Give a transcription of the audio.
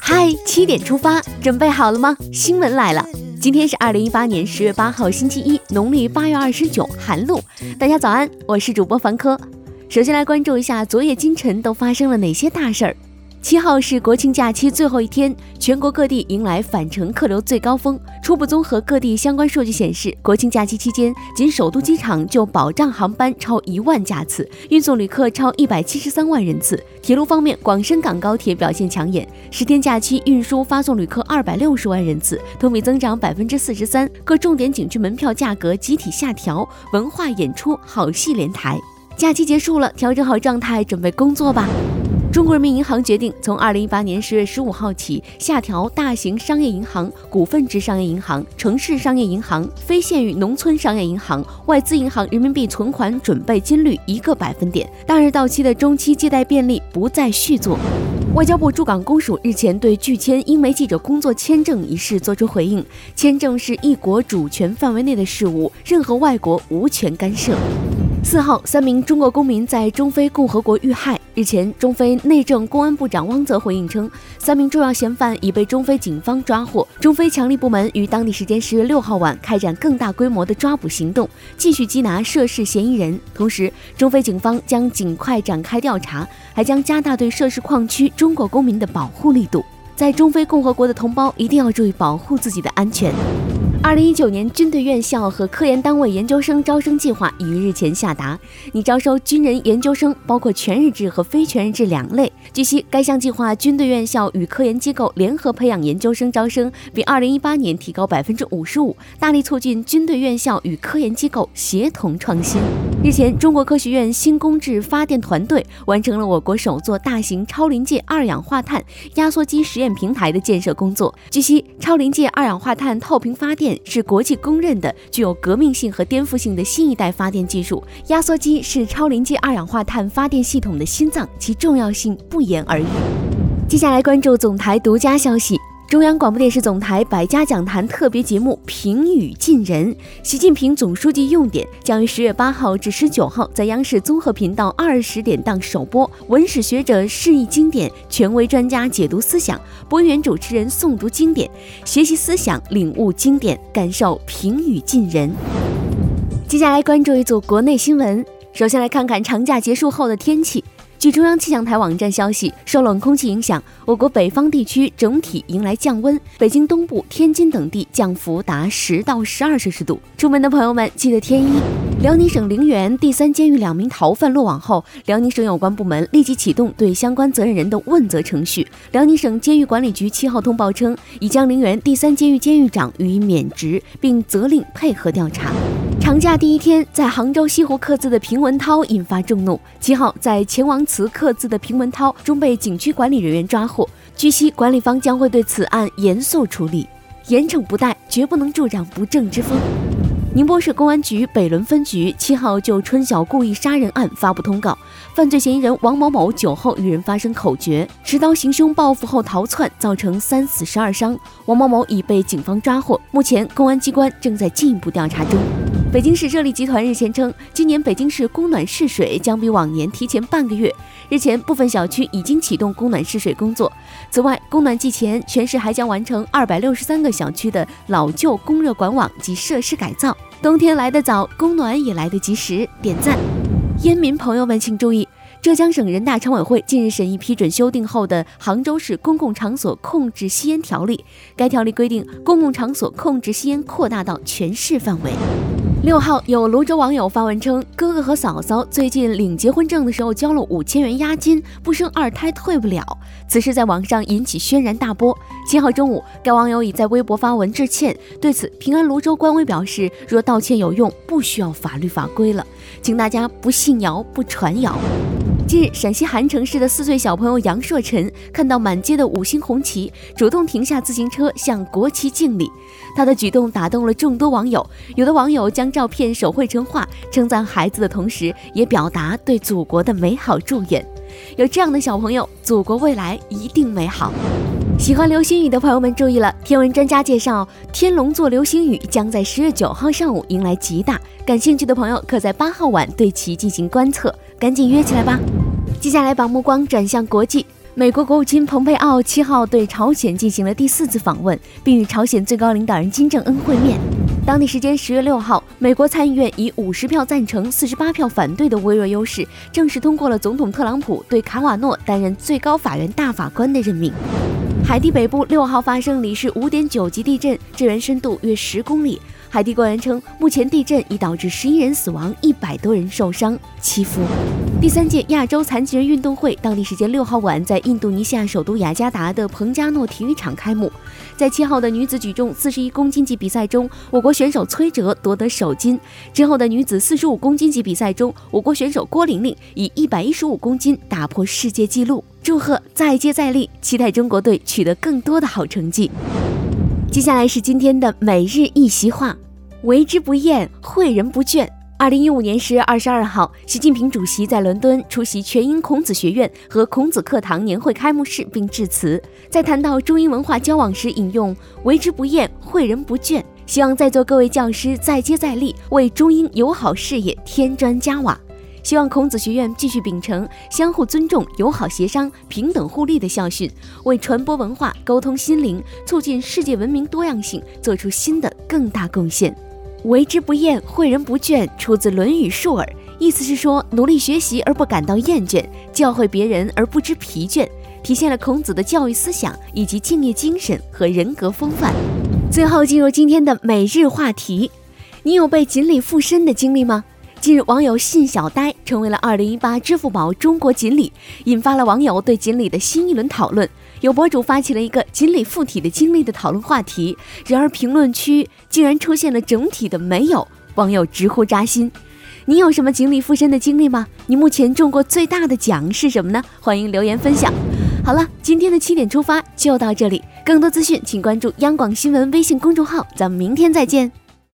嗨，七点出发，准备好了吗？新闻来了，今天是二零一八年十月八号，星期一，农历八月二十九，寒露。大家早安，我是主播凡科。首先来关注一下昨夜今晨都发生了哪些大事儿。七号是国庆假期最后一天，全国各地迎来返程客流最高峰。初步综合各地相关数据显示，国庆假期期间，仅首都机场就保障航班超一万架次，运送旅客超一百七十三万人次。铁路方面，广深港高铁表现抢眼，十天假期运输发送旅客二百六十万人次，同比增长百分之四十三。各重点景区门票价格集体下调，文化演出、好戏连台。假期结束了，调整好状态，准备工作吧。中国人民银行决定，从二零一八年十月十五号起，下调大型商业银行、股份制商业银行、城市商业银行、非县域农村商业银行、外资银行人民币存款准备金率一个百分点，当日到期的中期借贷便利不再续作。外交部驻港公署日前对拒签英媒记者工作签证一事作出回应，签证是一国主权范围内的事务，任何外国无权干涉。四号，三名中国公民在中非共和国遇害。日前，中非内政公安部长汪泽回应称，三名重要嫌犯已被中非警方抓获。中非强力部门于当地时间十月六号晚开展更大规模的抓捕行动，继续缉拿涉事嫌疑人。同时，中非警方将尽快展开调查，还将加大对涉事矿区中国公民的保护力度。在中非共和国的同胞一定要注意保护自己的安全。二零一九年军队院校和科研单位研究生招生计划已于日前下达，拟招收军人研究生，包括全日制和非全日制两类。据悉，该项计划军队院校与科研机构联合培养研究生招生比二零一八年提高百分之五十五，大力促进军队院校与科研机构协同创新。日前，中国科学院新工质发电团队完成了我国首座大型超临界二氧化碳压缩机实验平台的建设工作。据悉，超临界二氧化碳透平发电是国际公认的具有革命性和颠覆性的新一代发电技术。压缩机是超临界二氧化碳发电系统的心脏，其重要性不言而喻。接下来关注总台独家消息。中央广播电视总台百家讲坛特别节目《平语近人》，习近平总书记用典将于十月八号至十九号在央视综合频道二十点档首播。文史学者释义经典，权威专家解读思想，播音员主持人诵读经典，学习思想，领悟经典，感受平语近人。接下来关注一组国内新闻，首先来看看长假结束后的天气。据中央气象台网站消息，受冷空气影响，我国北方地区整体迎来降温，北京东部、天津等地降幅达十到十二摄氏度。出门的朋友们记得添衣。辽宁省陵园第三监狱两名逃犯落网后，辽宁省有关部门立即启动对相关责任人的问责程序。辽宁省监狱管理局七号通报称，已将陵园第三监狱监狱长予以免职，并责令配合调查。长假第一天，在杭州西湖刻字的平文涛引发众怒。七号，在钱王祠刻字的平文涛终被景区管理人员抓获。据悉，管理方将会对此案严肃处理，严惩不贷，绝不能助长不正之风。宁波市公安局北仑分局七号就春晓故意杀人案发布通告，犯罪嫌疑人王某某酒后与人发生口角，持刀行凶报复后逃窜，造成三死十二伤。王某某已被警方抓获，目前公安机关正在进一步调查中。北京市热力集团日前称，今年北京市供暖试水将比往年提前半个月。日前，部分小区已经启动供暖试水工作。此外，供暖季前，全市还将完成二百六十三个小区的老旧供热管网及设施改造。冬天来得早，供暖也来得及时，点赞！烟民朋友们请注意，浙江省人大常委会近日审议批准修订后的《杭州市公共场所控制吸烟条例》，该条例规定，公共场所控制吸烟扩大到全市范围。六号，有泸州网友发文称，哥哥和嫂嫂最近领结婚证的时候交了五千元押金，不生二胎退不了。此事在网上引起轩然大波。七号中午，该网友已在微博发文致歉。对此，平安泸州官微表示，若道歉有用，不需要法律法规了，请大家不信谣，不传谣。近日，陕西韩城市的四岁小朋友杨硕晨看到满街的五星红旗，主动停下自行车向国旗敬礼。他的举动打动了众多网友，有的网友将照片手绘成画，称赞孩子的同时，也表达对祖国的美好祝愿。有这样的小朋友，祖国未来一定美好。喜欢流星雨的朋友们注意了，天文专家介绍，天龙座流星雨将在十月九号上午迎来极大，感兴趣的朋友可在八号晚对其进行观测，赶紧约起来吧。接下来把目光转向国际。美国国务卿蓬佩奥七号对朝鲜进行了第四次访问，并与朝鲜最高领导人金正恩会面。当地时间十月六号，美国参议院以五十票赞成、四十八票反对的微弱优势，正式通过了总统特朗普对卡瓦诺担任最高法院大法官的任命。海地北部六号发生里氏五点九级地震，震源深度约十公里。海地官员称，目前地震已导致十一人死亡，一百多人受伤。祈福。第三届亚洲残疾人运动会，当地时间六号晚在印度尼西亚首都雅加达的彭加诺体育场开幕。在七号的女子举重四十一公斤级比赛中，我国选手崔哲夺得首金。之后的女子四十五公斤级比赛中，我国选手郭玲玲以一百一十五公斤打破世界纪录。祝贺，再接再厉，期待中国队取得更多的好成绩。接下来是今天的每日一席话。为之不厌，诲人不倦。二零一五年十月二十二号，习近平主席在伦敦出席全英孔子学院和孔子课堂年会开幕式并致辞，在谈到中英文化交往时，引用“为之不厌，诲人不倦”，希望在座各位教师再接再厉，为中英友好事业添砖加瓦。希望孔子学院继续秉承相互尊重、友好协商、平等互利的校训，为传播文化、沟通心灵、促进世界文明多样性做出新的更大贡献。为之不厌，诲人不倦，出自《论语·述尔》，意思是说努力学习而不感到厌倦，教诲别人而不知疲倦，体现了孔子的教育思想以及敬业精神和人格风范。最后进入今天的每日话题，你有被锦鲤附身的经历吗？近日，网友信小呆成为了2018支付宝中国锦鲤，引发了网友对锦鲤的新一轮讨论。有博主发起了一个锦鲤附体的经历的讨论话题，然而评论区竟然出现了整体的没有，网友直呼扎心。你有什么锦鲤附身的经历吗？你目前中过最大的奖是什么呢？欢迎留言分享。好了，今天的七点出发就到这里，更多资讯请关注央广新闻微信公众号，咱们明天再见。